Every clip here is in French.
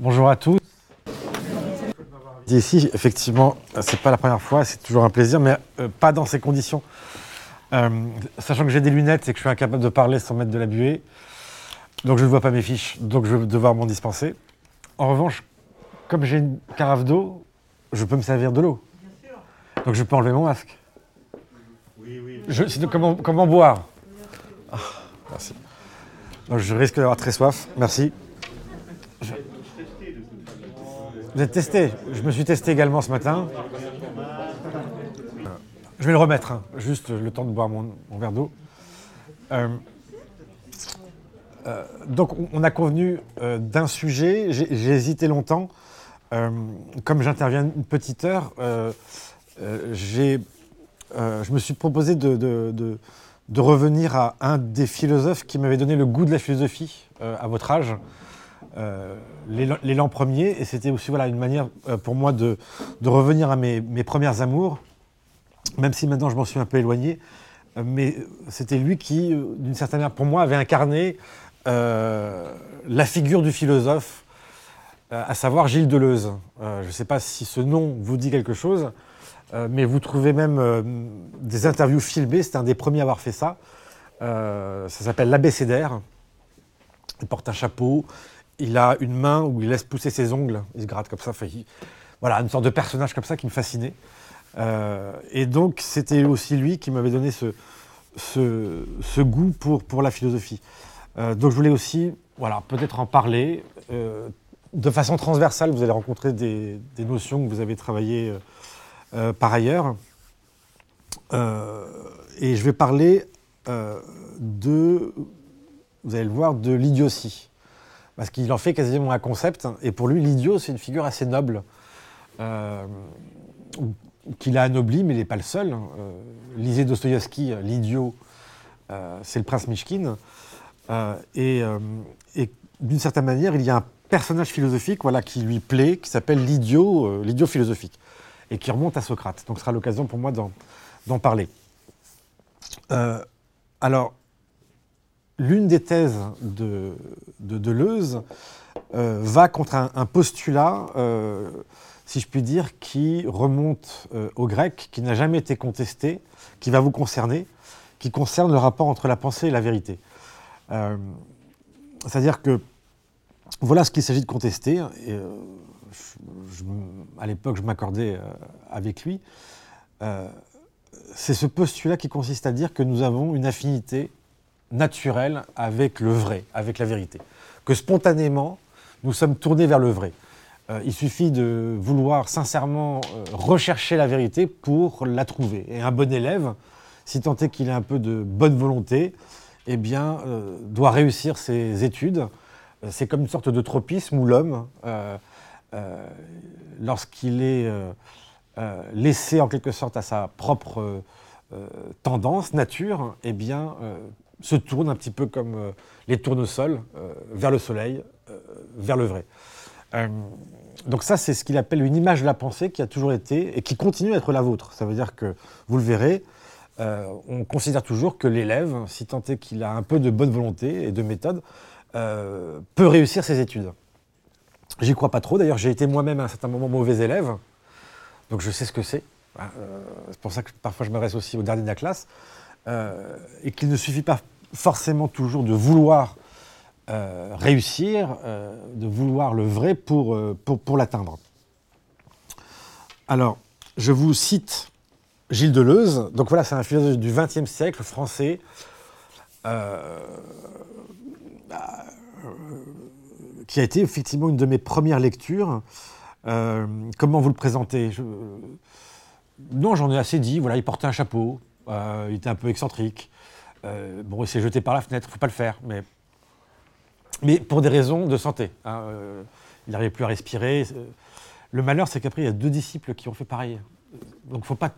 Bonjour à tous. Ici, effectivement, c'est pas la première fois, c'est toujours un plaisir, mais euh, pas dans ces conditions. Euh, sachant que j'ai des lunettes et que je suis incapable de parler sans mettre de la buée, donc je ne vois pas mes fiches, donc je vais devoir m'en dispenser. En revanche, comme j'ai une carafe d'eau, je peux me servir de l'eau. Donc je peux enlever mon masque. Oui, oui. Je, comment boire? Ah, Merci. Donc, je risque d'avoir très soif. Merci. Vous êtes testé Je me suis testé également ce matin. Je vais le remettre, hein, juste le temps de boire mon, verre d'eau. Euh, euh, donc, on- a convenu euh, d'un sujet. J'ai hésité longtemps. Comme j'interviens une petite heure, je me suis proposé de, revenir à un des philosophes qui m'avait donné le goût de la philosophie à votre âge, euh, l'élan premier, et c'était aussi voilà, une manière euh, pour moi de, revenir à mes, premières amours, même si maintenant je m'en suis un peu éloigné, mais c'était lui qui, euh, d'une certaine manière, pour moi, avait incarné la figure du philosophe, à savoir Gilles Deleuze. Je ne sais pas si ce nom vous dit quelque chose. Mais vous trouvez même des interviews filmées, c'est un des premiers à avoir fait ça. Ça s'appelle l'abécédaire. Il porte un chapeau, il a une main où il laisse pousser ses ongles, il se gratte comme ça. Voilà, une sorte de personnage comme ça qui me fascinait. Euh, et donc, c'était aussi lui qui m'avait donné ce, goût pour, la philosophie. Euh, donc, je voulais aussi, voilà, peut-être en parler. euh, de façon transversale, vous allez rencontrer des, notions que vous avez travaillées par ailleurs. Et je vais parler de, vous allez le voir, de l'idiotie. Parce qu'il en fait quasiment un concept. Et pour lui, l'idiot, c'est une figure assez noble. euh, qu'il a anobli, mais il n'est pas le seul. Euh, lisez Dostoïevski, l'idiot, euh, c'est le prince Mishkin. Et et d'une certaine manière, il y a un personnage philosophique voilà, qui lui plaît, qui s'appelle l'idiot, l'idiot philosophique, et qui remonte à Socrate. Donc ce sera l'occasion pour moi d'en parler. Alors, l'une des thèses de, de Deleuze euh, va contre un, postulat, euh, si je puis dire, qui remonte euh, au grec, qui n'a jamais été contesté, qui va vous concerner, qui concerne le rapport entre la pensée et la vérité. Euh, C'est-à-dire que voilà ce qu'il s'agit de contester. Et, à l'époque, je m'accordais avec lui. C'est ce postulat qui consiste à dire que nous avons une affinité naturelle avec le vrai, avec la vérité. Que spontanément, nous sommes tournés vers le vrai. Euh, il suffit de vouloir sincèrement euh, rechercher la vérité pour la trouver. Et un bon élève, si tant est qu'il ait un peu de bonne volonté, eh bien, euh, doit réussir ses études. C'est comme une sorte de tropisme où l'homme, lorsqu'il est laissé en quelque sorte à sa propre tendance, nature, eh bien, se tourne un petit peu comme euh, les tournesols euh, vers le soleil, euh, vers le vrai. Euh, donc ça, c'est ce qu'il appelle une image de la pensée qui a toujours été et qui continue à être la vôtre. Ça veut dire que, vous le verrez, on considère toujours que l'élève, si tant est qu'il a un peu de bonne volonté et de méthode, peut réussir ses études. J'y crois pas trop. D'ailleurs, j'ai été moi-même à un certain moment mauvais élève, donc je sais ce que c'est. Euh, c'est pour ça que parfois je m'adresse aussi aux derniers de la classe. Euh, et qu'il ne suffit pas forcément toujours de vouloir euh, réussir, euh, de vouloir le vrai pour, pour, l'atteindre. Alors, je vous cite Gilles Deleuze. Donc voilà, c'est un philosophe du XXe siècle français. bah, qui a été effectivement une de mes premières lectures. Comment vous le présentez? Non, j'en ai assez dit. Voilà, il portait un chapeau, il était un peu excentrique. Euh, bon, il s'est jeté par la fenêtre, faut pas le faire, mais, mais pour des raisons de santé. hein, euh, il n'arrivait plus à respirer. Euh, Le malheur, c'est qu'après, il y a deux disciples qui ont fait pareil. Donc, faut pas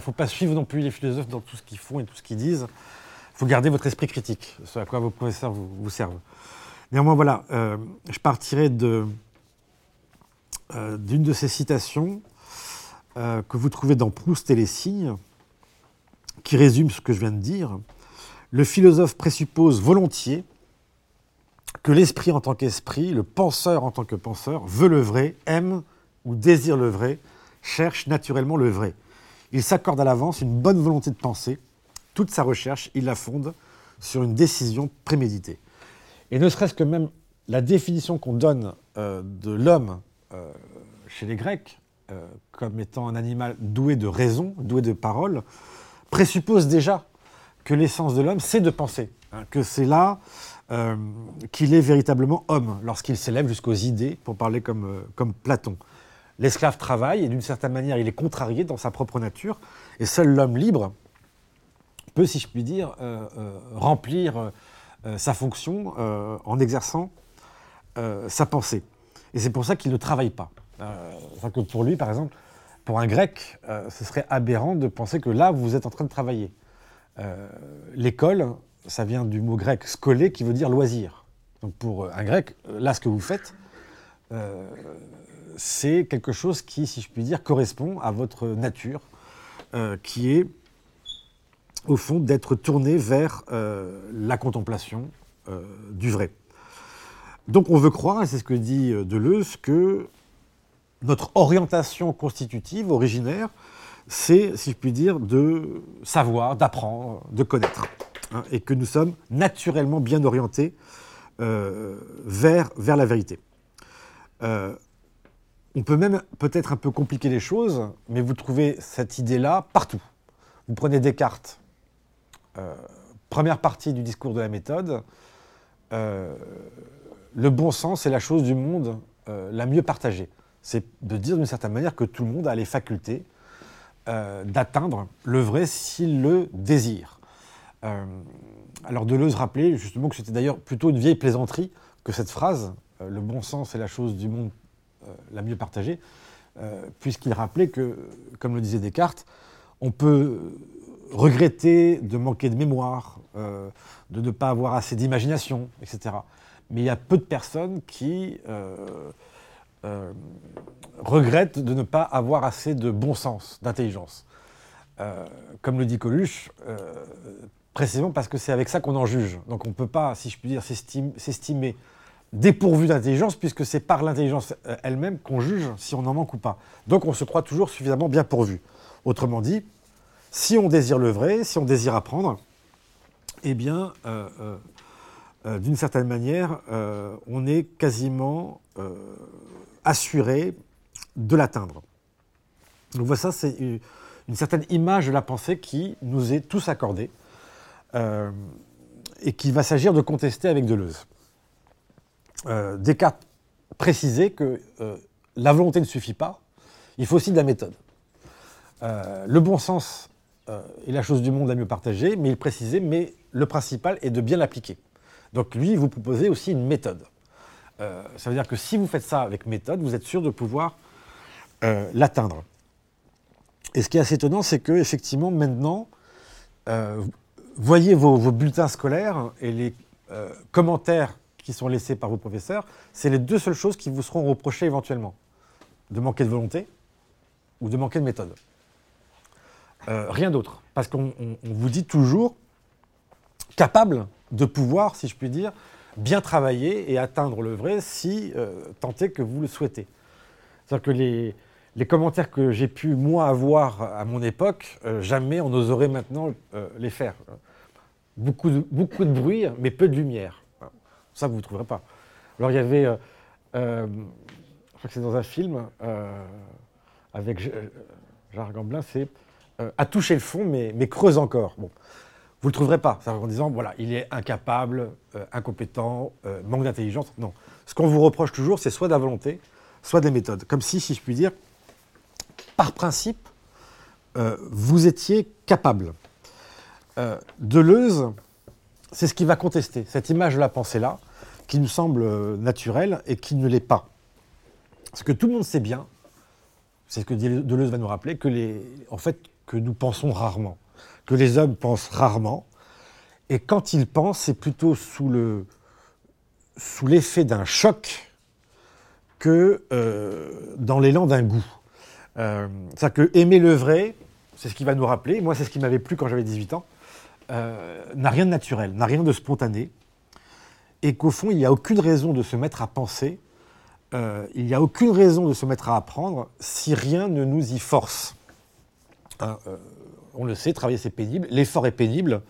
faut pas suivre non plus les philosophes dans tout ce qu'ils font et tout ce qu'ils disent. Il faut garder votre esprit critique, ce à quoi vos professeurs vous, servent. Néanmoins, voilà, euh, je partirai de, euh, d'une de ces citations euh, que vous trouvez dans Proust et les signes, qui résume ce que je viens de dire. Le philosophe présuppose volontiers que l'esprit en tant qu'esprit, le penseur en tant que penseur, veut le vrai, aime ou désire le vrai, cherche naturellement le vrai. Il s'accorde à l'avance une bonne volonté de penser. Toute sa recherche, il la fonde sur une décision préméditée. Et ne serait-ce que même la définition qu'on donne euh, de l'homme euh, chez les Grecs, euh, comme étant un animal doué de raison, doué de parole, présuppose déjà que l'essence de l'homme, c'est de penser, hein, que c'est là qu'il est véritablement homme, lorsqu'il s'élève jusqu'aux idées, pour parler comme, comme Platon. L'esclave travaille et d'une certaine manière, il est contrarié dans sa propre nature, et seul l'homme libre peut, si je puis dire, remplir sa fonction en exerçant sa pensée. Et c'est pour ça qu'il ne travaille pas. Euh, que pour lui, par exemple, pour un grec, euh, ce serait aberrant de penser que là, vous êtes en train de travailler. Euh, l'école, ça vient du mot grec scolé qui veut dire loisir. Donc pour un grec, là, ce que vous faites, c'est quelque chose qui, si je puis dire, correspond à votre nature, qui est, au fond, d'être tourné vers la contemplation du vrai. Donc on veut croire, et c'est ce que dit euh, Deleuze, que notre orientation constitutive, originaire, c'est, si je puis dire, de savoir, d'apprendre, de connaître. Hein, et que nous sommes naturellement bien orientés euh, vers, vers la vérité. Euh, on peut même peut-être un peu compliquer les choses, mais vous trouvez cette idée-là partout. Vous prenez Descartes, première partie du discours de la méthode, le bon sens est la chose du monde euh, la mieux partagée. C'est de dire d'une certaine manière que tout le monde a les facultés euh, d'atteindre le vrai s'il le désire. Euh, alors Deleuze rappelait justement que c'était d'ailleurs plutôt une vieille plaisanterie que cette phrase, le bon sens est la chose du monde la mieux partagée, puisqu'il rappelait que, comme le disait Descartes, on peut regretter de manquer de mémoire, de ne pas avoir assez d'imagination, etc mais il y a peu de personnes qui euh, euh, regrettent de ne pas avoir assez de bon sens, d'intelligence. Euh, comme le dit Coluche, précisément parce que c'est avec ça qu'on en juge. Donc on ne peut pas, si je puis dire, s'estimer dépourvu d'intelligence, puisque c'est par l'intelligence elle-même qu'on juge si on en manque ou pas. Donc on se croit toujours suffisamment bien pourvu. Autrement dit, si on désire le vrai, si on désire apprendre, eh bien, euh, d'une certaine manière, euh, on est quasiment euh, assuré de l'atteindre. Donc voilà, c'est une, certaine image de la pensée qui nous est tous accordée et qui va s'agir de contester avec Deleuze. Descartes précisait que la volonté ne suffit pas, il faut aussi de la méthode. le bon sens est la chose du monde la mieux partagée, mais il précisait, mais le principal est de bien l'appliquer. Donc lui, vous proposez aussi une méthode. Euh, ça veut dire que si vous faites ça avec méthode, vous êtes sûr de pouvoir euh, l'atteindre. Et ce qui est assez étonnant, c'est que effectivement maintenant, euh, voyez vos, bulletins scolaires et les commentaires qui sont laissés par vos professeurs, c'est les deux seules choses qui vous seront reprochées éventuellement. De manquer de volonté ou de manquer de méthode. rien d'autre. Parce qu'on vous dit toujours capable de pouvoir, si je puis dire, bien travailler et atteindre le vrai si euh, tant est que vous le souhaitez. C'est-à-dire que les, commentaires que j'ai pu, moi, avoir à mon époque, euh, jamais on oserait maintenant euh, les faire. Beaucoup de, beaucoup de bruit, mais peu de lumière. Ça, vous ne trouverez pas. Alors, il y avait, je crois que c'est dans un film, avec Gérard Gamblin, c'est À toucher le fond, mais, mais creuse encore. Vous ne le trouverez pas. En disant, voilà, il est incapable, euh, incompétent, euh, manque d'intelligence. Non. Ce qu'on vous reproche toujours, c'est soit de la volonté, soit des méthodes. Comme si, si je puis dire, par principe, euh, vous étiez capable. Deleuze, c'est ce qui va contester, cette image de la pensée-là, qui nous semble naturelle et qui ne l'est pas. Parce que tout le monde sait bien, c'est ce que Deleuze va nous rappeler, que les, en fait, que nous pensons rarement que les hommes pensent rarement. Et quand ils pensent, c'est plutôt sous, le, sous l'effet d'un choc que euh, dans l'élan d'un goût. Euh, c'est-à-dire que aimer le vrai, c'est ce qui va nous rappeler, moi c'est ce qui m'avait plu quand j'avais 18 ans, euh, n'a rien de naturel, n'a rien de spontané. et qu'au fond, il n'y a aucune raison de se mettre à penser, il n'y a aucune raison de se mettre à apprendre si rien ne nous y force. Hein, on le sait, travailler c'est pénible, l'effort est pénible,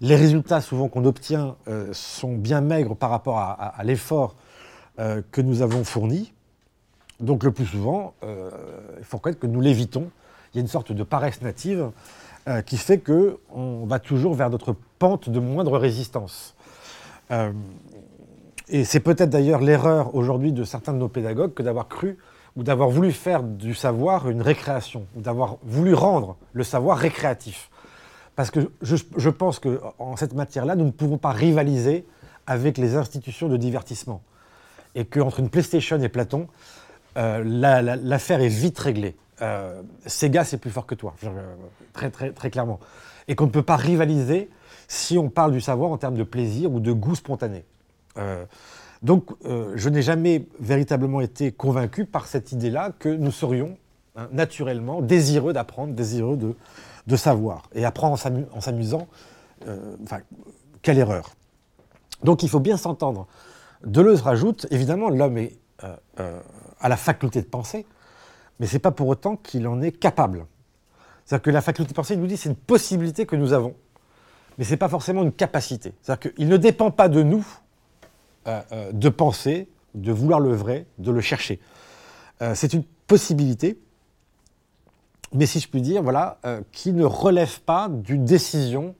les résultats souvent qu'on obtient euh, sont bien maigres par rapport à, l'effort que nous avons fourni. Donc le plus souvent, il faut reconnaître que nous l'évitons. Il y a une sorte de paresse native qui fait qu'on va toujours vers notre pente de moindre résistance. Euh, et c'est peut-être d'ailleurs l'erreur aujourd'hui de certains de nos pédagogues que d'avoir cru ou d'avoir voulu faire du savoir une récréation, ou d'avoir voulu rendre le savoir récréatif. Parce que je, pense qu'en cette matière-là, nous ne pouvons pas rivaliser avec les institutions de divertissement. Et qu'entre une PlayStation et Platon, euh, l'affaire est vite réglée. Euh, Sega, c'est plus fort que toi, très, très, très clairement. Et qu'on ne peut pas rivaliser si on parle du savoir en termes de plaisir ou de goût spontané. Euh, donc, euh, je n'ai jamais véritablement été convaincu par cette idée-là que nous serions hein, naturellement désireux d'apprendre, désireux de, savoir. Et apprendre en s'amusant, euh, quelle erreur. Donc, il faut bien s'entendre. Deleuze rajoute, évidemment, l'homme est à la faculté de penser, mais ce n'est pas pour autant qu'il en est capable. C'est-à-dire que la faculté de penser, il nous dit, c'est une possibilité que nous avons mais ce n'est pas forcément une capacité. C'est-à-dire qu'il ne dépend pas de nous euh, euh, de penser, de vouloir le vrai, de le chercher. Euh, c'est une possibilité, mais si je puis dire, voilà, qui ne relève pas d'une décision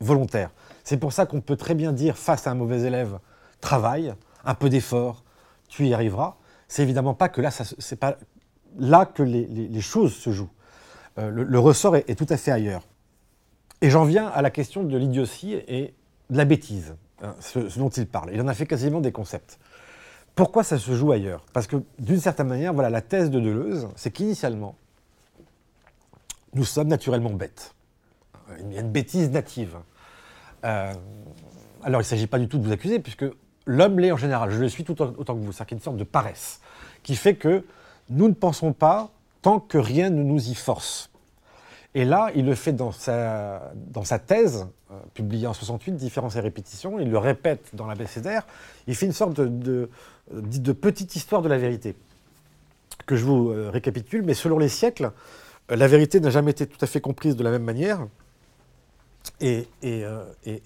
volontaire. C'est pour ça qu'on peut très bien dire face à un mauvais élève, travaille, un peu d'effort, tu y arriveras. C'est évidemment pas que là, c'est pas là que les, choses se jouent. Le, ressort est tout à fait ailleurs. Et j'en viens à la question de l'idiotie et de la bêtise, hein, ce, dont il parle. Il en a fait quasiment des concepts. Pourquoi ça se joue ailleurs? Parce que d'une certaine manière, voilà, la thèse de Deleuze, c'est qu'initialement, nous sommes naturellement bêtes. Il y a une bêtise native. Euh, alors il ne s'agit pas du tout de vous accuser, puisque l'homme l'est en général, je le suis tout autant que vous, c'est une sorte de paresse, qui fait que nous ne pensons pas tant que rien ne nous y force. Et là, il le fait dans sa thèse, euh, publiée en 68, Différence et répétition, il le répète dans l'abécédaire, il fait une sorte de, de, petite histoire de la vérité, que je vous euh, récapitule, mais selon les siècles, euh, la vérité n'a jamais été tout à fait comprise de la même manière, et,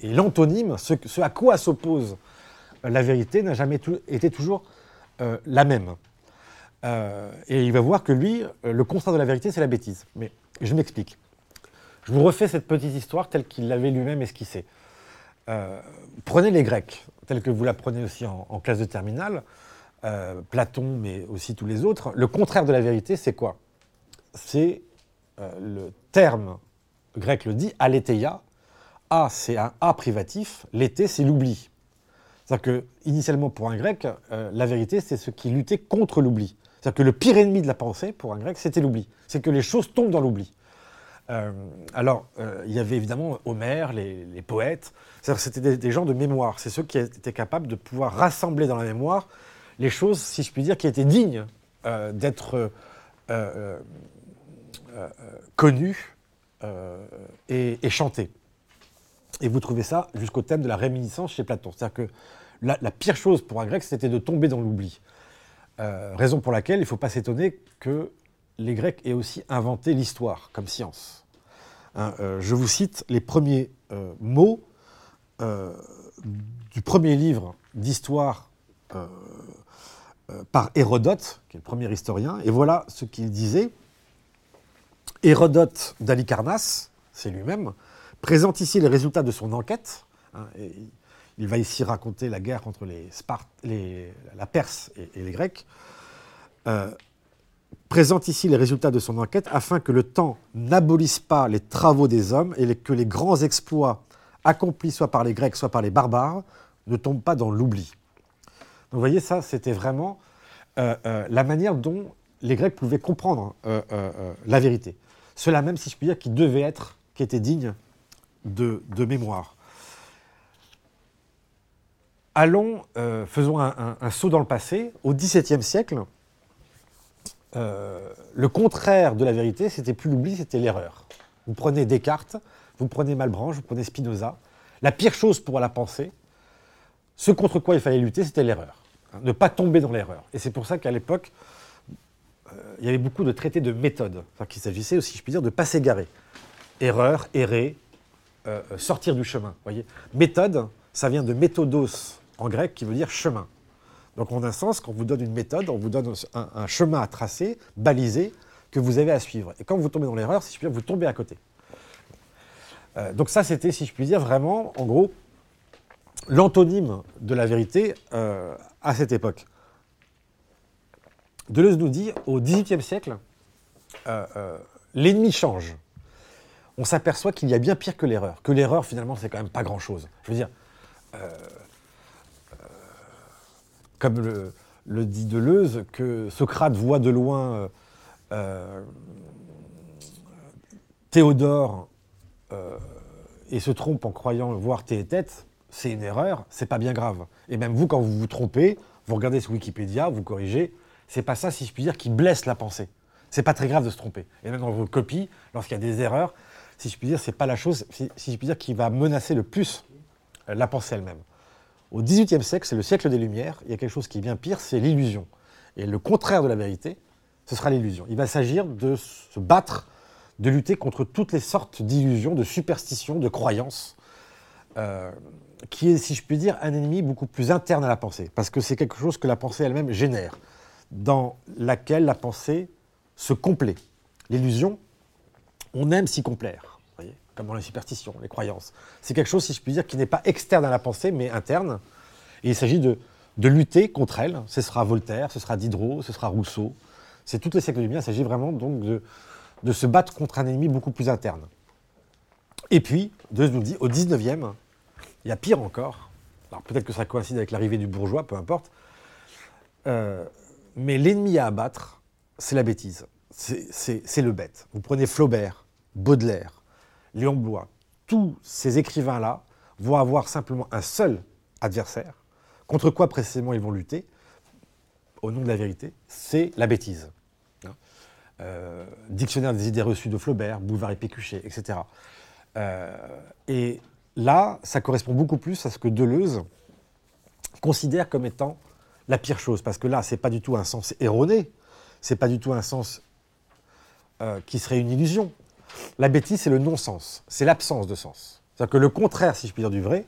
l'antonyme, ce, à quoi s'oppose la vérité, n'a jamais été toujours la même. et il va voir que lui, le constat de la vérité, c'est la bêtise. Mais je m'explique. Je vous refais cette petite histoire telle qu'il l'avait lui-même esquissée. Euh, prenez les Grecs, tels que vous l'apprenez aussi en, classe de terminale, euh, Platon, mais aussi tous les autres. Le contraire de la vérité, c'est quoi? C'est euh, le terme grec le dit, aletheia. A, c'est un A privatif, l'été, c'est l'oubli. C'est-à-dire que, initialement, pour un grec, la vérité, c'est ce qui luttait contre l'oubli. C'est-à-dire que le pire ennemi de la pensée, pour un grec, c'était l'oubli. C'est que les choses tombent dans l'oubli. Euh, alors, euh, il y avait évidemment Homère, les, poètes. C'était des, gens de mémoire. C'est ceux qui étaient capables de pouvoir rassembler dans la mémoire les choses, si je puis dire, qui étaient dignes euh, d'être connues et, chantées. Et vous trouvez ça jusqu'au thème de la réminiscence chez Platon. C'est-à-dire que la, pire chose pour un grec, c'était de tomber dans l'oubli. raison pour laquelle il ne faut pas s'étonner que les Grecs aient aussi inventé l'histoire comme science. Hein, euh, je vous cite les premiers euh, mots euh, du premier livre d'histoire par Hérodote, qui est le premier historien, et voilà ce qu'il disait. Hérodote d'Alicarnasse, c'est lui-même, présente ici les résultats de son enquête. Hein, il va ici raconter la guerre entre les la Perse et, les Grecs présente ici les résultats de son enquête afin que le temps n'abolisse pas les travaux des hommes et que les grands exploits accomplis soit par les Grecs, soit par les barbares, ne tombent pas dans l'oubli. Donc vous voyez, ça, c'était vraiment euh, euh, la manière dont les Grecs pouvaient comprendre euh, la vérité. Cela même, si je puis dire, qui devait être, qui était digne de, mémoire. Allons, faisons un, un, saut dans le passé. Au XVIIe siècle, euh, le contraire de la vérité, c'était plus l'oubli, c'était l'erreur. Vous prenez Descartes, vous prenez Malebranche, vous prenez Spinoza. La pire chose pour la pensée, ce contre quoi il fallait lutter, c'était l'erreur. Hein, ne pas tomber dans l'erreur. Et c'est pour ça qu'à l'époque, euh, il y avait beaucoup de traités de méthode. Qu'il s'agissait aussi, je puis dire, de ne pas s'égarer. Erreur, errer, euh, sortir du chemin. Voyez méthode, ça vient de méthodos en grec, qui veut dire chemin. Donc en un sens, quand on vous donne une méthode, on vous donne un, chemin à tracer, balisé, que vous avez à suivre. Et quand vous tombez dans l'erreur, si je puis dire, vous tombez à côté. donc ça, c'était, si je puis dire, vraiment, en gros, l'antonyme de la vérité à cette époque. Deleuze nous dit, au XVIIIe siècle, euh, euh, l'ennemi change. On s'aperçoit qu'il y a bien pire que l'erreur. Que l'erreur, finalement, c'est quand même pas grand-chose. Je veux dire, euh, comme le, dit Deleuze, que Socrate voit de loin Théodore et se trompe en croyant voir têtes, c'est une erreur, c'est pas bien grave. Et même vous, quand vous vous trompez, vous regardez sur Wikipédia, vous corrigez, c'est pas ça, si je puis dire, qui blesse la pensée. C'est pas très grave de se tromper. Et même dans vos copies, lorsqu'il y a des erreurs, si je puis dire, c'est pas la chose, si je puis dire, qui va menacer le plus euh, la pensée elle-même. Au XVIIIe siècle, c'est le siècle des Lumières, il y a quelque chose qui est bien pire, c'est l'illusion. Et le contraire de la vérité, ce sera l'illusion. Il va s'agir de se battre, de lutter contre toutes les sortes d'illusions, de superstitions, de croyances, euh, qui est, si je puis dire, un ennemi beaucoup plus interne à la pensée, parce que c'est quelque chose que la pensée elle-même génère dans laquelle la pensée se complaît. L'illusion, on aime s'y complaire, les superstitions, les croyances. C'est quelque chose, si je puis dire, qui n'est pas externe à la pensée, mais interne. Et il s'agit de, lutter contre elle. Ce sera Voltaire, ce sera Diderot, ce sera Rousseau. C'est toutes les siècles du bien. Il s'agit vraiment donc de, de se battre contre un ennemi beaucoup plus interne. Et puis, Deleuze nous dit, au 19e, il y a pire encore. Alors peut-être que ça coïncide avec l'arrivée du bourgeois, peu importe. Euh, mais l'ennemi à abattre, c'est la bêtise. C'est le bête. Vous prenez Flaubert, Baudelaire, Léon Blois, tous ces écrivains-là vont avoir simplement un seul adversaire. Contre quoi précisément ils vont lutter? Au nom de la vérité, c'est la bêtise. Hein? Euh, dictionnaire des idées reçues de Flaubert, Boulevard et Pécuchet, etc. Euh, et là, ça correspond beaucoup plus à ce que Deleuze considère comme étant la pire chose, parce que là, ce n'est pas du tout un sens erroné, c'est pas du tout un sens euh, qui serait une illusion. La bêtise, c'est le non-sens, c'est l'absence de sens. C'est-à-dire que le contraire, si je puis dire, du vrai,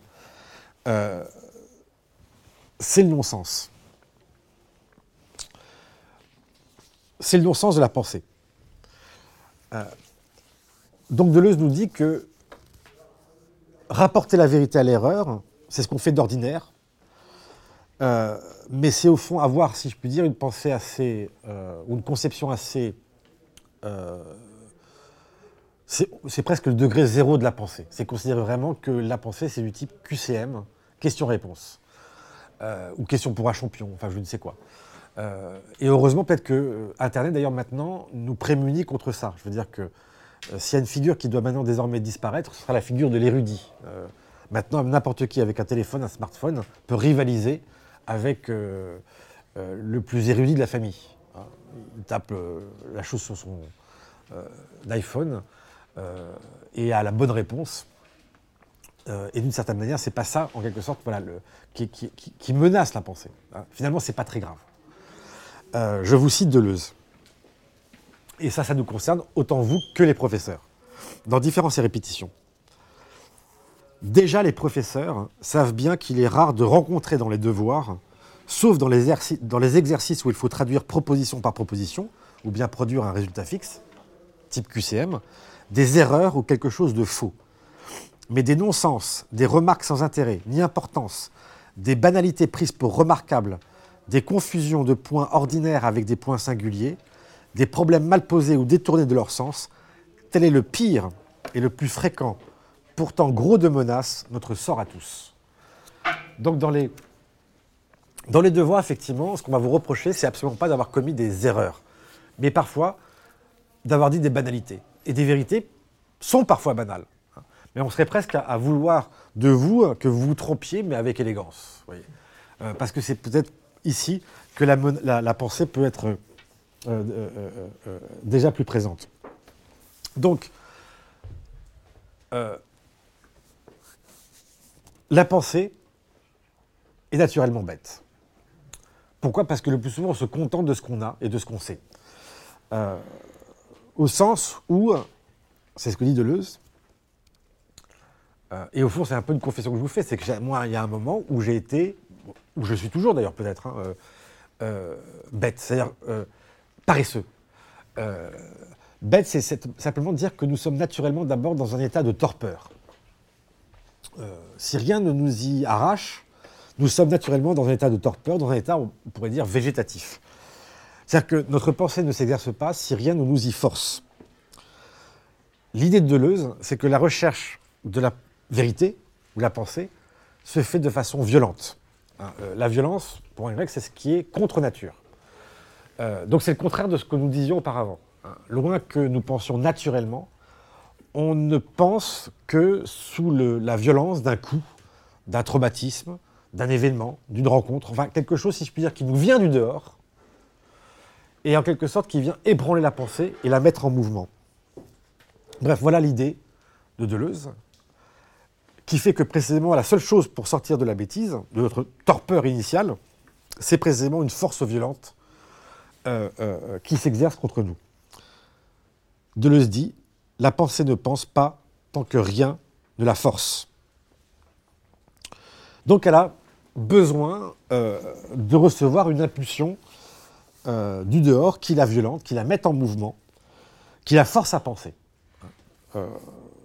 euh, c'est le non-sens. C'est le non-sens de la pensée. Euh, donc Deleuze nous dit que rapporter la vérité à l'erreur, c'est ce qu'on fait d'ordinaire, euh, mais c'est au fond avoir, si je puis dire, une pensée assez, ou une conception assez... Euh, c'est presque le degré zéro de la pensée. C'est considérer vraiment que la pensée, c'est du type QCM, question-réponse, ou question pour un champion, enfin je ne sais quoi. et heureusement, peut-être que Internet, d'ailleurs, maintenant, nous prémunit contre ça. Je veux dire que s'il y a une figure qui doit maintenant désormais disparaître, ce sera la figure de l'érudit. maintenant, n'importe qui avec un téléphone, un smartphone, peut rivaliser avec euh, euh, le plus érudit de la famille. Hein. Il tape euh, la chose sur son iPhone et a la bonne réponse. et d'une certaine manière, c'est pas ça, en quelque sorte, voilà, qui, menace la pensée. Hein. Finalement, c'est pas très grave. je vous cite Deleuze. Et ça, ça nous concerne autant vous que les professeurs, dans différentes répétitions. Déjà, les professeurs savent bien qu'il est rare de rencontrer dans les devoirs, sauf dans les, exercices où il faut traduire proposition par proposition, ou bien produire un résultat fixe, type QCM, des erreurs ou quelque chose de faux. Mais des non-sens, des remarques sans intérêt ni importance, des banalités prises pour remarquables, des confusions de points ordinaires avec des points singuliers, des problèmes mal posés ou détournés de leur sens, tel est le pire et le plus fréquent pourtant gros de menaces, notre sort à tous. Donc dans les, dans les devoirs, effectivement, ce qu'on va vous reprocher, c'est absolument pas d'avoir commis des erreurs, mais parfois d'avoir dit des banalités. Et des vérités sont parfois banales. Mais on serait presque à, vouloir de vous que vous vous trompiez, mais avec élégance. Euh, parce que c'est peut-être ici que la, pensée peut être euh, euh, déjà plus présente. Donc, la pensée, est naturellement bête. Pourquoi? Parce que le plus souvent, on se contente de ce qu'on a et de ce qu'on sait. Euh, au sens où, c'est ce que dit Deleuze, euh, et au fond, c'est un peu une confession que je vous fais, c'est que moi, il y a un moment où j'ai été, où je suis toujours d'ailleurs peut-être, hein, euh, bête, c'est-à-dire paresseux. bête, c'est simplement dire que nous sommes naturellement d'abord dans un état de torpeur. si rien ne nous y arrache, nous sommes naturellement dans un état de torpeur, dans un état, on pourrait dire, végétatif. C'est-à-dire que notre pensée ne s'exerce pas si rien ne nous y force. L'idée de Deleuze, c'est que la recherche de la vérité, ou la pensée, se fait de façon violente. Hein, euh, la violence, pour un grec, c'est ce qui est contre nature. Euh, donc c'est le contraire de ce que nous disions auparavant. Hein. Loin que nous pensions naturellement, on ne pense que sous la violence d'un coup, d'un traumatisme, d'un événement, d'une rencontre, enfin quelque chose, si je puis dire, qui nous vient du dehors, et en quelque sorte qui vient ébranler la pensée et la mettre en mouvement. Bref, voilà l'idée de Deleuze, qui fait que précisément la seule chose pour sortir de la bêtise, de notre torpeur initiale, c'est précisément une force violente euh, euh, qui s'exerce contre nous. Deleuze dit, la pensée ne pense pas tant que rien ne la force. Donc elle a besoin euh, de recevoir une impulsion euh, du dehors qui la violente, qui la met en mouvement, qui la force à penser. Euh,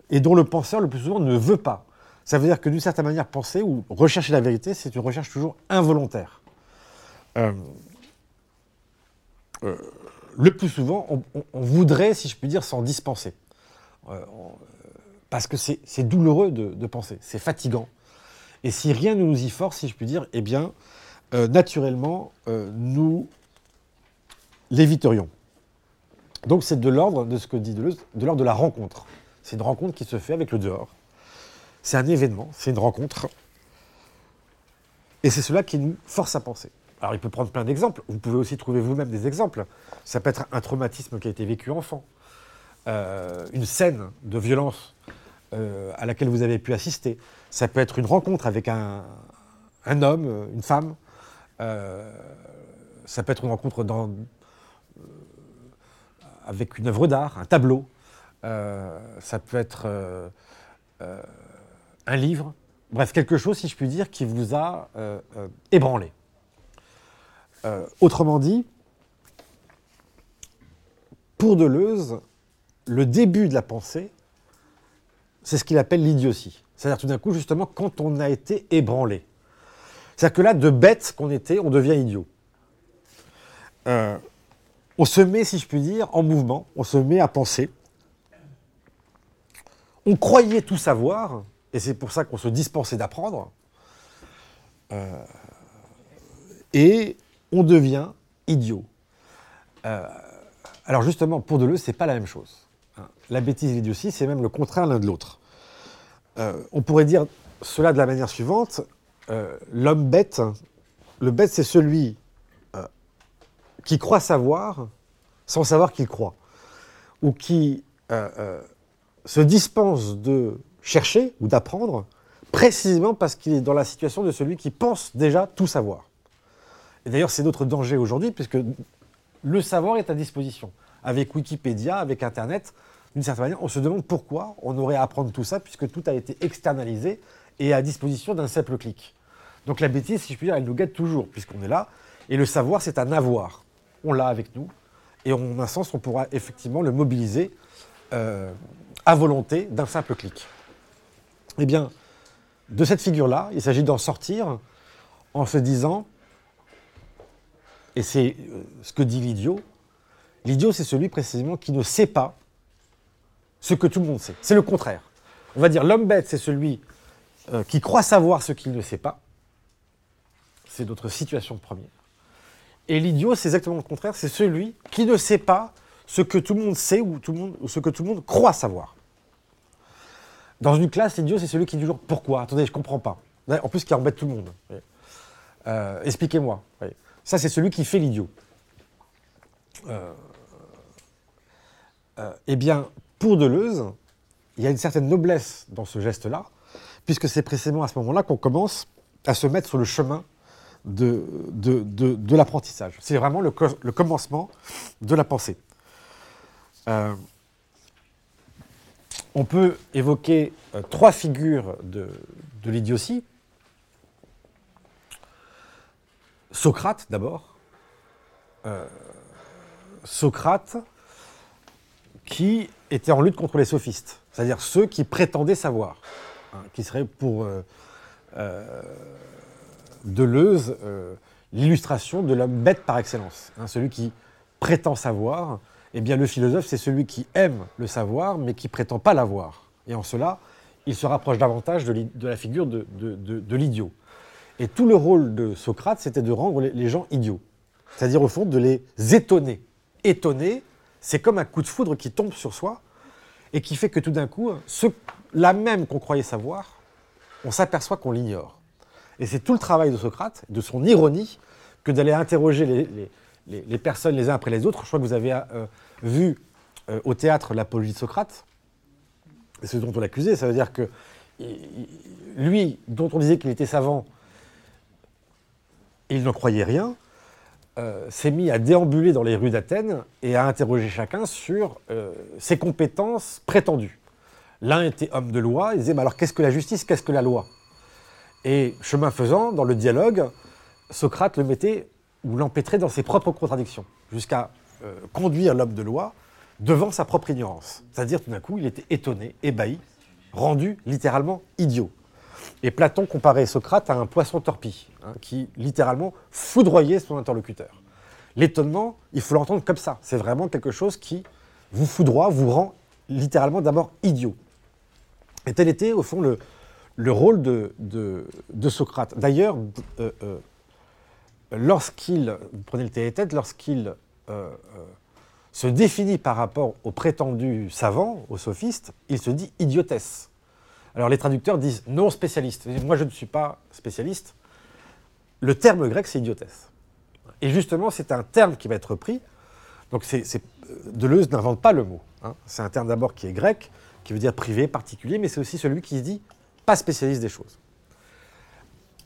et dont le penseur, le plus souvent, ne veut pas. Ça veut dire que d'une certaine manière, penser ou rechercher la vérité, c'est une recherche toujours involontaire. le plus souvent, on, voudrait, si je puis dire, s'en dispenser. parce que c'est douloureux de penser, c'est fatigant. Et si rien ne nous y force, si je puis dire, eh bien, euh, naturellement, euh, nous l'éviterions. Donc c'est de l'ordre de ce que dit Deleuze, de l'ordre de la rencontre. C'est une rencontre qui se fait avec le dehors. C'est un événement, c'est une rencontre. Et c'est cela qui nous force à penser. Alors il peut prendre plein d'exemples. Vous pouvez aussi trouver vous-même des exemples. Ça peut être un traumatisme qui a été vécu enfant, euh, une scène de violence à laquelle vous avez pu assister. Ça peut être une rencontre avec un, homme, une femme. Euh, ça peut être une rencontre dans, euh, avec une œuvre d'art, un tableau. Euh, ça peut être un livre. Bref, quelque chose, si je puis dire, qui vous a ébranlé. autrement dit, pour Deleuze, le début de la pensée, c'est ce qu'il appelle l'idiotie. C'est-à-dire tout d'un coup, justement, quand on a été ébranlé. C'est-à-dire que là, de bête qu'on était, on devient idiot. On se met, si je puis dire, en mouvement, on se met à penser. On croyait tout savoir, et c'est pour ça qu'on se dispensait d'apprendre. Euh, et on devient idiot. Euh, alors justement, pour Deleuze, c'est pas la même chose. Hein. La bêtise et l'idiotie, c'est même le contraire l'un de l'autre. Euh, on pourrait dire cela de la manière suivante l'homme bête, le bête, c'est celui qui croit savoir sans savoir qu'il croit, ou qui se dispense de chercher ou d'apprendre précisément parce qu'il est dans la situation de celui qui pense déjà tout savoir. Et d'ailleurs, c'est notre danger aujourd'hui, puisque le savoir est à disposition. Avec Wikipédia, avec Internet, d'une certaine manière, on se demande pourquoi on aurait à apprendre tout ça, puisque tout a été externalisé et à disposition d'un simple clic. Donc la bêtise, si je puis dire, elle nous guette toujours, puisqu'on est là. Et le savoir, c'est un avoir. On l'a avec nous. Et en un sens, on pourra effectivement le mobiliser euh, à volonté d'un simple clic. Eh bien, de cette figure-là, il s'agit d'en sortir en se disant, et c'est euh, ce que dit l'idiot, l'idiot c'est celui précisément qui ne sait pas ce que tout le monde sait. C'est le contraire. On va dire l'homme bête, c'est celui euh, qui croit savoir ce qu'il ne sait pas. C'est notre situation première. Et l'idiot, c'est exactement le contraire, c'est celui qui ne sait pas ce que tout le monde sait ou, ce que tout le monde croit savoir. Dans une classe, l'idiot, c'est celui qui dit toujours pourquoi? Attendez, je ne comprends pas. En plus, qui embête tout le monde. Euh, expliquez-moi. Ça, c'est celui qui fait l'idiot. Euh, eh bien, pour Deleuze, il y a une certaine noblesse dans ce geste-là, puisque c'est précisément à ce moment-là qu'on commence à se mettre sur le chemin de, l'apprentissage. C'est vraiment le, le, commencement de la pensée. Euh, on peut évoquer euh, trois figures de, de l'idiotie. Socrate d'abord. Euh, Socrate qui était en lutte contre les sophistes, c'est-à-dire ceux qui prétendaient savoir, hein, qui seraient pour Deleuze euh, l'illustration de l'homme bête par excellence. Hein, celui qui prétend savoir, eh bien le philosophe, c'est celui qui aime le savoir, mais qui prétend pas l'avoir. Et en cela, il se rapproche davantage de, la figure de, l'idiot. Et tout le rôle de Socrate, c'était de rendre les, gens idiots. C'est-à-dire, au fond, de les étonner. Étonner, c'est comme un coup de foudre qui tombe sur soi et qui fait que tout d'un coup, ce, la même qu'on croyait savoir, on s'aperçoit qu'on l'ignore. Et c'est tout le travail de Socrate, de son ironie, que d'aller interroger les, personnes les uns après les autres. Je crois que vous avez euh, vu euh, au théâtre l'apologie de Socrate, ce dont on l'accusait, ça veut dire que lui, dont on disait qu'il était savant, il n'en croyait rien, euh, s'est mis à déambuler dans les rues d'Athènes et à interroger chacun sur ses compétences prétendues. L'un était homme de loi, il disait, mais alors qu'est-ce que la justice, qu'est-ce que la loi? Et chemin faisant, dans le dialogue, Socrate le mettait ou l'empêtrait dans ses propres contradictions, jusqu'à euh, conduire l'homme de loi devant sa propre ignorance. C'est-à-dire, tout d'un coup, il était étonné, ébahi, rendu littéralement idiot. Et Platon comparait Socrate à un poisson torpille, hein, qui littéralement foudroyait son interlocuteur. L'étonnement, il faut l'entendre comme ça. C'est vraiment quelque chose qui vous foudroie, vous rend littéralement d'abord idiot. Et tel était, au fond, le, le rôle de, Socrate. D'ailleurs, euh, euh, lorsqu'il, prenez le tête, lorsqu'il euh, se définit par rapport au prétendu savant, au sophiste, il se dit idiotesse. Alors les traducteurs disent non spécialiste. Moi je ne suis pas spécialiste. Le terme grec c'est idiotesse. Et justement c'est un terme qui va être pris. Donc c'est, Deleuze n'invente pas le mot. Hein. C'est un terme d'abord qui est grec, qui veut dire privé, particulier, mais c'est aussi celui qui se dit pas spécialiste des choses.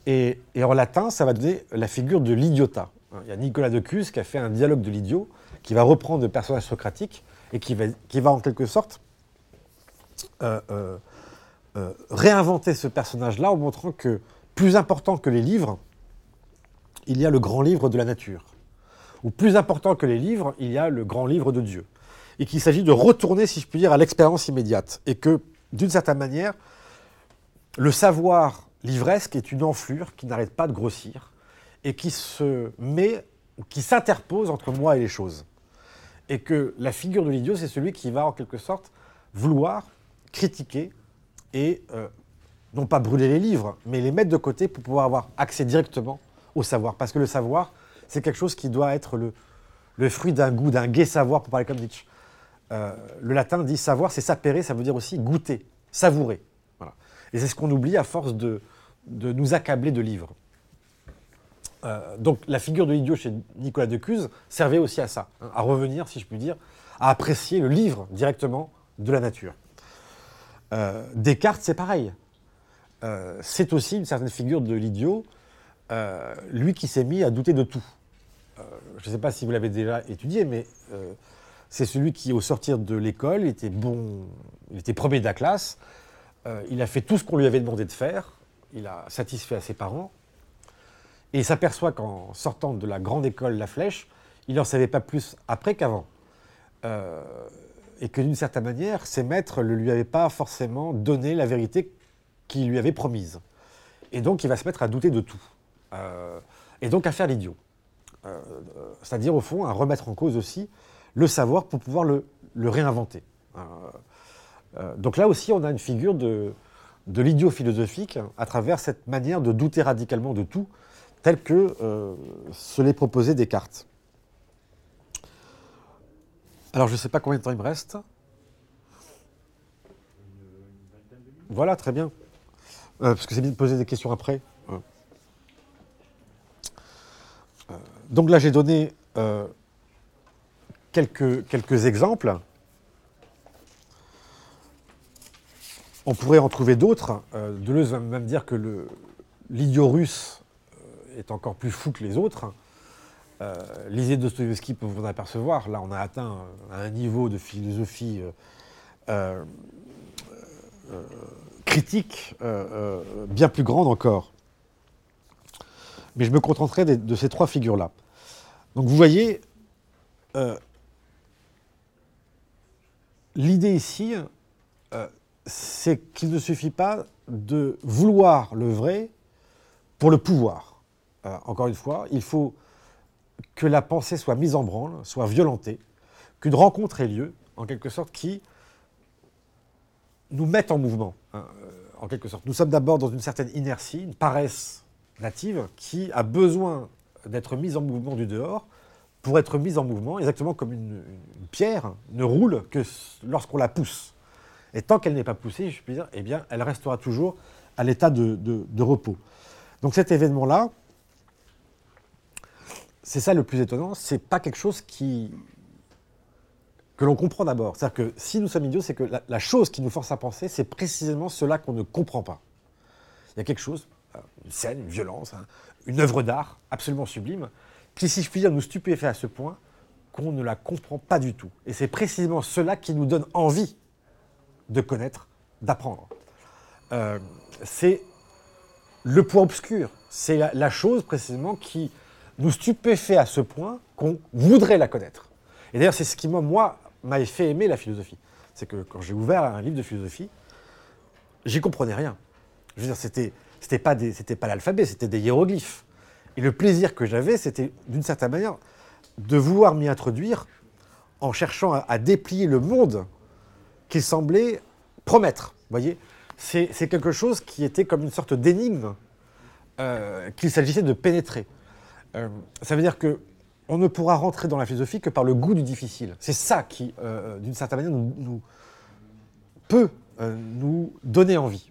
Et, en latin, ça va donner la figure de l'idiota. Il y a Nicolas de Cuse qui a fait un dialogue de l'idiot, qui va reprendre le personnage socratique et qui va, qui va en quelque sorte euh, euh, euh, réinventer ce personnage-là en montrant que plus important que les livres, il y a le grand livre de la nature. Ou plus important que les livres, il y a le grand livre de Dieu. Et qu'il s'agit de retourner, si je puis dire, à l'expérience immédiate. Et que, d'une certaine manière, le savoir livresque est une enflure qui n'arrête pas de grossir et qui se met, qui s'interpose entre moi et les choses. Et que la figure de l'idiot, c'est celui qui va en quelque sorte vouloir critiquer et euh, non pas brûler les livres, mais les mettre de côté pour pouvoir avoir accès directement au savoir. Parce que le savoir, c'est quelque chose qui doit être le, fruit d'un goût, d'un gai savoir, pour parler comme Nietzsche. Euh, le latin dit savoir, c'est sapere, ça veut dire aussi goûter, savourer. Et c'est ce qu'on oublie à force de, nous accabler de livres. Euh, donc la figure de l'idiot chez Nicolas Decuse servait aussi à ça, hein, à revenir, si je puis dire, à apprécier le livre directement de la nature. Euh, Descartes, c'est pareil. Euh, c'est aussi une certaine figure de l'idiot, lui qui s'est mis à douter de tout. je ne sais pas si vous l'avez déjà étudié, mais c'est celui qui, au sortir de l'école, était bon, il était premier de la classe, euh, il a fait tout ce qu'on lui avait demandé de faire, il a satisfait à ses parents, et il s'aperçoit qu'en sortant de la grande école La Flèche, il n'en savait pas plus après qu'avant. Euh, et que d'une certaine manière, ses maîtres ne lui avaient pas forcément donné la vérité qu'ils lui avaient promise. Et donc il va se mettre à douter de tout. Euh, et donc à faire l'idiot. C'est-à-dire au fond à remettre en cause aussi le savoir pour pouvoir le réinventer. Euh, donc là aussi, on a une figure de, de l'idiot philosophique à travers cette manière de douter radicalement de tout, tel que euh, se l'est proposé Descartes. Alors je ne sais pas combien de temps il me reste. Voilà, très bien. Euh, parce que c'est bien de poser des questions après. donc là, j'ai donné quelques, quelques exemples. On pourrait en trouver d'autres. Euh, Deleuze va même dire que l'idiot russe est encore plus fou que les autres. Euh, lisez Dostoïevski pour vous en apercevoir. Là, on a atteint un niveau de philosophie euh, euh, critique bien plus grande encore. Mais je me contenterai de ces trois figures-là. Donc vous voyez, l'idée ici, c'est qu'il ne suffit pas de vouloir le vrai pour le pouvoir. Euh, encore une fois, il faut que la pensée soit mise en branle, soit violentée, qu'une rencontre ait lieu, en quelque sorte, qui nous mette en mouvement. Hein, euh, en quelque sorte. Nous sommes d'abord dans une certaine inertie, une paresse native, qui a besoin d'être mise en mouvement du dehors pour être mise en mouvement, exactement comme une pierre ne roule que lorsqu'on la pousse. Et tant qu'elle n'est pas poussée, je puis dire, eh bien, elle restera toujours à l'état de, repos. Donc cet événement-là, c'est ça le plus étonnant, c'est pas quelque chose que l'on comprend d'abord. C'est-à-dire que si nous sommes idiots, c'est que la, chose qui nous force à penser, c'est précisément cela qu'on ne comprend pas. Il y a quelque chose, euh, une scène, une violence, hein, une œuvre d'art absolument sublime, qui, si je puis dire, nous stupéfait à ce point qu'on ne la comprend pas du tout. Et c'est précisément cela qui nous donne envie de connaître, d'apprendre. Euh, c'est le point obscur, c'est la, chose précisément qui nous stupéfait à ce point qu'on voudrait la connaître. Et d'ailleurs, c'est ce qui, moi, m'a fait aimer la philosophie. C'est que quand j'ai ouvert un livre de philosophie, j'y comprenais rien. Je veux dire, c'était, c'était pas, pas l'alphabet, c'était des hiéroglyphes. Et le plaisir que j'avais, c'était d'une certaine manière de vouloir m'y introduire en cherchant à déplier le monde qu'il semblait promettre. voyez c'est, quelque chose qui était comme une sorte d'énigme euh, qu'il s'agissait de pénétrer. Euh, ça veut dire que on ne pourra rentrer dans la philosophie que par le goût du difficile. C'est ça qui, euh, d'une certaine manière, nous, peut nous donner envie.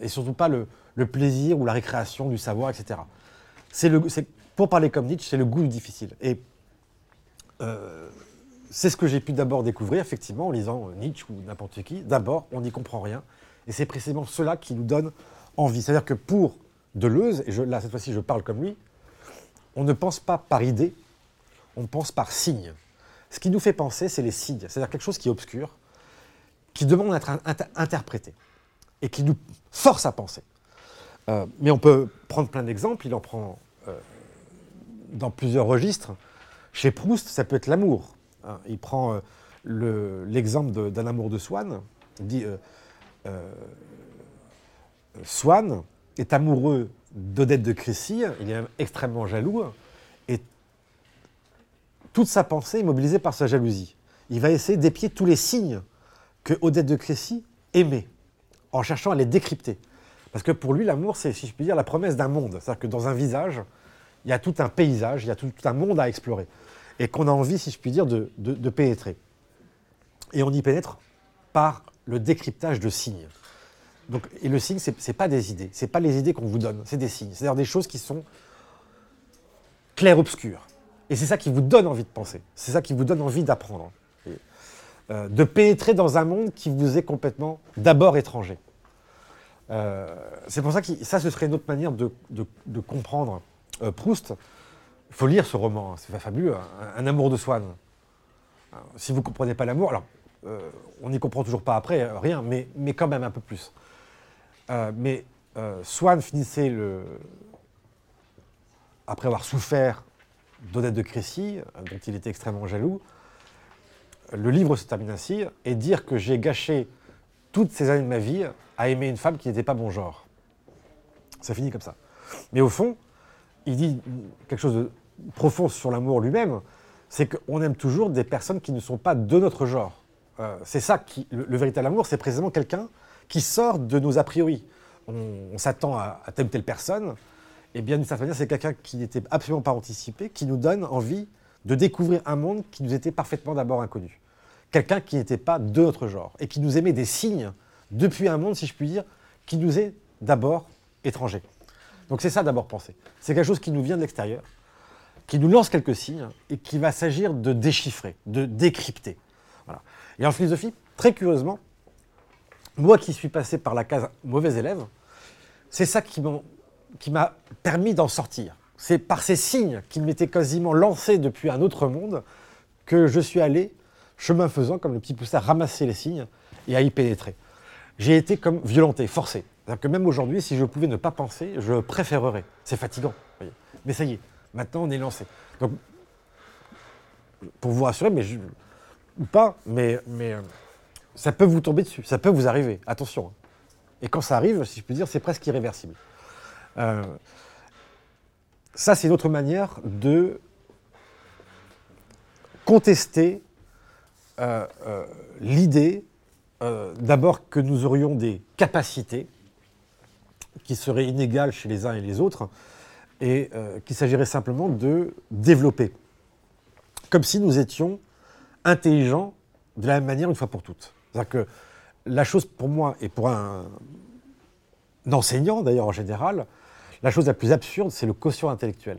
et surtout pas le, plaisir ou la récréation du savoir, etc. C'est pour parler comme Nietzsche, c'est le goût du difficile. Et c'est ce que j'ai pu d'abord découvrir, effectivement, en lisant Nietzsche ou n'importe qui. D'abord, on n'y comprend rien. Et c'est précisément cela qui nous donne envie. C'est-à-dire que pour Deleuze, et là, cette fois-ci, je parle comme lui, on ne pense pas par idée, on pense par signe. Ce qui nous fait penser, c'est les signes. C'est-à-dire quelque chose qui est obscur, qui demande d'être interprété, et qui nous force à penser. Euh, mais on peut prendre plein d'exemples, il en prend euh, dans plusieurs registres. Chez Proust, ça peut être l'amour. Hein, il prend euh, l'exemple d'un amour de Swann. Il dit euh, euh, Swann est amoureux d'Odette de Crécy, il est extrêmement jaloux, et toute sa pensée est mobilisée par sa jalousie. Il va essayer d'épier tous les signes que Odette de Crécy aimait, en cherchant à les décrypter. Parce que pour lui, l'amour, c'est, si je puis dire, la promesse d'un monde. C'est-à-dire que dans un visage, il y a tout un paysage, il y a tout un monde à explorer et qu'on a envie, si je puis dire, de, pénétrer. Et on y pénètre par le décryptage de signes. Donc, et le signe, ce n'est pas des idées, ce n'est pas les idées qu'on vous donne, c'est des signes. C'est-à-dire des choses qui sont clair-obscures. Et c'est ça qui vous donne envie de penser, c'est ça qui vous donne envie d'apprendre. Euh, de pénétrer dans un monde qui vous est complètement d'abord étranger. Euh, c'est pour ça que ça, ce serait une autre manière de, comprendre euh, Proust. Il faut lire ce roman, hein, c'est fabuleux. Hein. Un, amour de Swann. Si vous ne comprenez pas l'amour, alors euh, on n'y comprend toujours pas après, euh, rien, mais, quand même un peu plus. Euh, mais Swann finissait le. Après avoir souffert d'Odette de Crécy, dont il était extrêmement jaloux, le livre se termine ainsi, et dire que j'ai gâché toutes ces années de ma vie à aimer une femme qui n'était pas bon genre. Ça finit comme ça. Mais au fond, il dit quelque chose de profond sur l'amour lui-même, c'est qu'on aime toujours des personnes qui ne sont pas de notre genre. Euh, c'est ça qui. Le, véritable amour, c'est précisément quelqu'un qui sort de nos a priori. On, s'attend à, telle ou telle personne, et bien d'une certaine manière, c'est quelqu'un qui n'était absolument pas anticipé, qui nous donne envie de découvrir un monde qui nous était parfaitement d'abord inconnu. Quelqu'un qui n'était pas de notre genre, et qui nous émet des signes depuis un monde, si je puis dire, qui nous est d'abord étranger. Donc c'est ça d'abord penser. C'est quelque chose qui nous vient de l'extérieur, qui nous lance quelques signes et qui va s'agir de déchiffrer, de décrypter. Et en philosophie, très curieusement, moi qui suis passé par la case mauvais élève, c'est ça qui m'a permis d'en sortir. c'est par ces signes qui m'étaient quasiment lancés depuis un autre monde que je suis allé, chemin faisant, comme le petit poussin, ramasser les signes et à y pénétrer. J'ai été comme violenté, forcé. C'est-à-dire que même aujourd'hui, si je pouvais ne pas penser, je préférerais. C'est fatigant. Mais ça y est, maintenant on est lancé. Donc, pour vous rassurer, mais je, ou pas, mais, mais euh, ça peut vous tomber dessus, ça peut vous arriver. Attention. Hein. Et quand ça arrive, si je puis dire, c'est presque irréversible. Euh, ça, c'est une autre manière de contester euh, l'idée, d'abord, que nous aurions des capacités qui seraient inégales chez les uns et les autres, et qu'il s'agirait simplement de développer. Comme si nous étions intelligents de la même manière une fois pour toutes. C'est-à-dire que la chose pour moi, et pour un enseignant d'ailleurs en général, la chose la plus absurde, c'est le quotient intellectuel.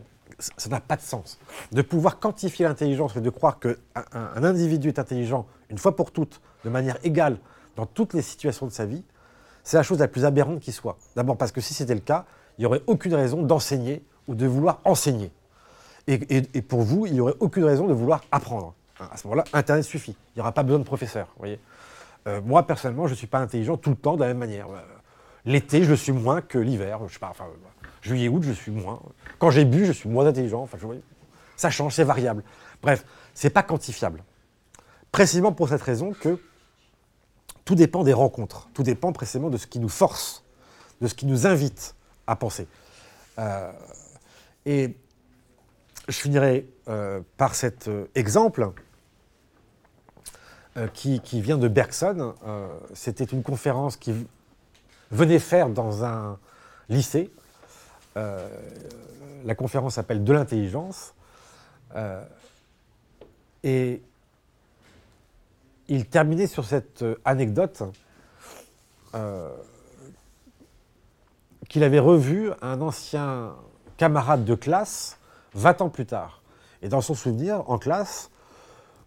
Ça n'a pas de sens. De pouvoir quantifier l'intelligence et de croire qu'un un individu est intelligent une fois pour toutes, de manière égale, dans toutes les situations de sa vie, c'est la chose la plus aberrante qui soit. D'abord parce que si c'était le cas, il n'y aurait aucune raison d'enseigner ou de vouloir enseigner. Et, pour vous, il n'y aurait aucune raison de vouloir apprendre. À ce moment-là, Internet suffit. Il n'y aura pas besoin de professeur. Voyez euh, moi, personnellement, je ne suis pas intelligent tout le temps de la même manière. Euh, l'été, je suis moins que l'hiver. Je sais pas, enfin, Juillet, août, je suis moins. Quand j'ai bu, je suis moins intelligent. Enfin, ça change, c'est variable. Bref, c'est pas quantifiable. Précisément pour cette raison que tout dépend des rencontres. Tout dépend précisément de ce qui nous force, de ce qui nous invite à penser. Euh, et je finirai euh, par cet euh, exemple qui, vient de Bergson. C'était une conférence qui venait faire dans un lycée la conférence s'appelle De l'intelligence. Et il terminait sur cette anecdote euh, qu'il avait revu un ancien camarade de classe 20 ans plus tard. Et dans son souvenir, en classe,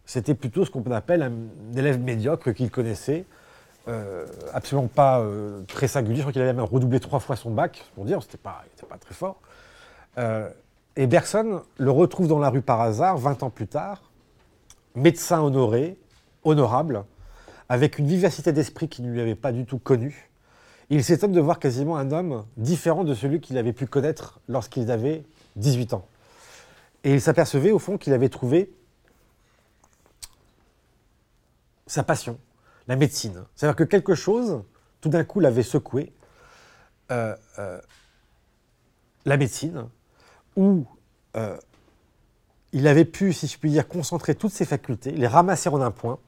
c'était plutôt ce qu'on appelle un élève médiocre qu'il connaissait, euh, absolument pas euh, très singulier. Je crois qu'il avait même redoublé trois fois son bac, pour dire, c'était pas, pas très fort. Euh, et Bergson le retrouve dans la rue par hasard, 20 ans plus tard, médecin honoré, honorable, avec une vivacité d'esprit qu'il ne lui avait pas du tout connue. Il s'étonne de voir quasiment un homme différent de celui qu'il avait pu connaître lorsqu'il avait 18 ans. Et il s'apercevait au fond qu'il avait trouvé sa passion, la médecine. C'est-à-dire que quelque chose, tout d'un coup, l'avait secoué. Euh, euh, la médecine, où euh, il avait pu, si je puis dire, concentrer toutes ses facultés, les ramasser en un point,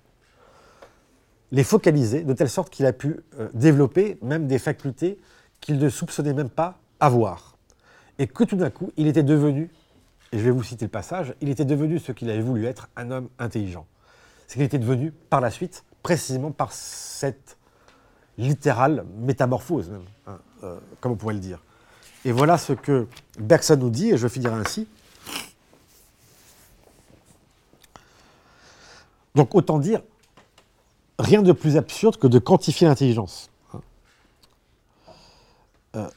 les focaliser, de telle sorte qu'il a pu développer même des facultés qu'il ne soupçonnait même pas avoir. Et que tout d'un coup, il était devenu, et je vais vous citer le passage, il était devenu ce qu'il avait voulu être, un homme intelligent. C'est qu'il était devenu, par la suite, précisément par cette littérale métamorphose, même, hein, euh, comme on pourrait le dire. Et voilà ce que Bergson nous dit, et je finirai ainsi. Donc autant dire, rien de plus absurde que de quantifier l'intelligence. Euh,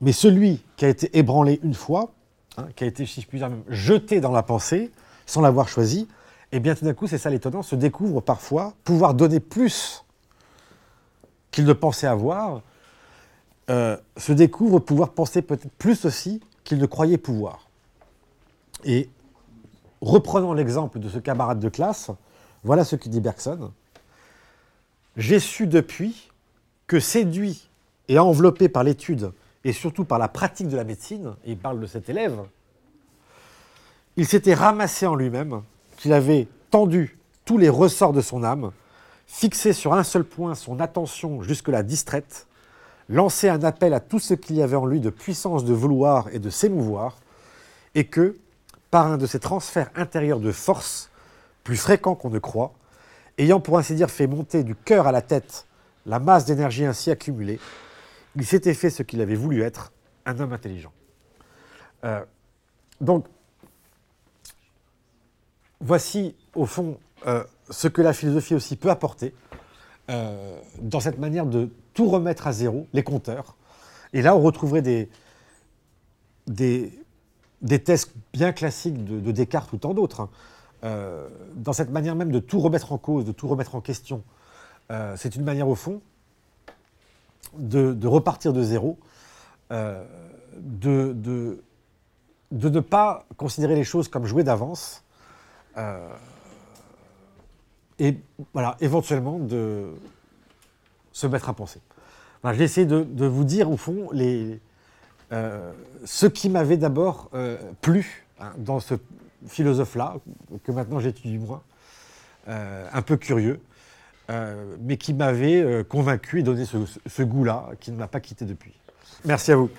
mais celui qui a été ébranlé une fois, hein, qui a été, si je puis dire, jeté dans la pensée, sans l'avoir choisi, et bien tout d'un coup, c'est ça l'étonnant, se découvre parfois pouvoir donner plus qu'il ne pensait avoir, euh, se découvre pouvoir penser peut-être plus aussi qu'il ne croyait pouvoir. Et reprenant l'exemple de ce camarade de classe, voilà ce que dit Bergson. J'ai su depuis que séduit et enveloppé par l'étude et surtout par la pratique de la médecine, et il parle de cet élève, il s'était ramassé en lui-même, qu'il avait tendu tous les ressorts de son âme, fixé sur un seul point son attention jusque-là distraite, lancé un appel à tout ce qu'il y avait en lui de puissance de vouloir et de s'émouvoir, et que, par un de ces transferts intérieurs de force, plus fréquents qu'on ne croit, ayant pour ainsi dire fait monter du cœur à la tête la masse d'énergie ainsi accumulée, il s'était fait ce qu'il avait voulu être, un homme intelligent. Euh, donc, voici au fond euh, ce que la philosophie aussi peut apporter euh, dans cette manière de tout remettre à zéro, les compteurs, Et là, on retrouverait des, des, des thèses bien classiques de, de Descartes ou tant d'autres. hein. Euh, dans cette manière même de tout remettre en cause, de tout remettre en question. Euh, c'est une manière, au fond, de, repartir de zéro, euh, de, ne pas considérer les choses comme jouées d'avance, et voilà, éventuellement de se mettre à penser. Voilà, J'ai essayé de vous dire, au fond, les, euh, ce qui m'avait d'abord euh, plu hein, dans ce philosophe-là, que maintenant j'étudie moins, euh, un peu curieux, mais qui m'avait convaincu et donné ce goût-là, qui ne m'a pas quitté depuis. Merci à vous.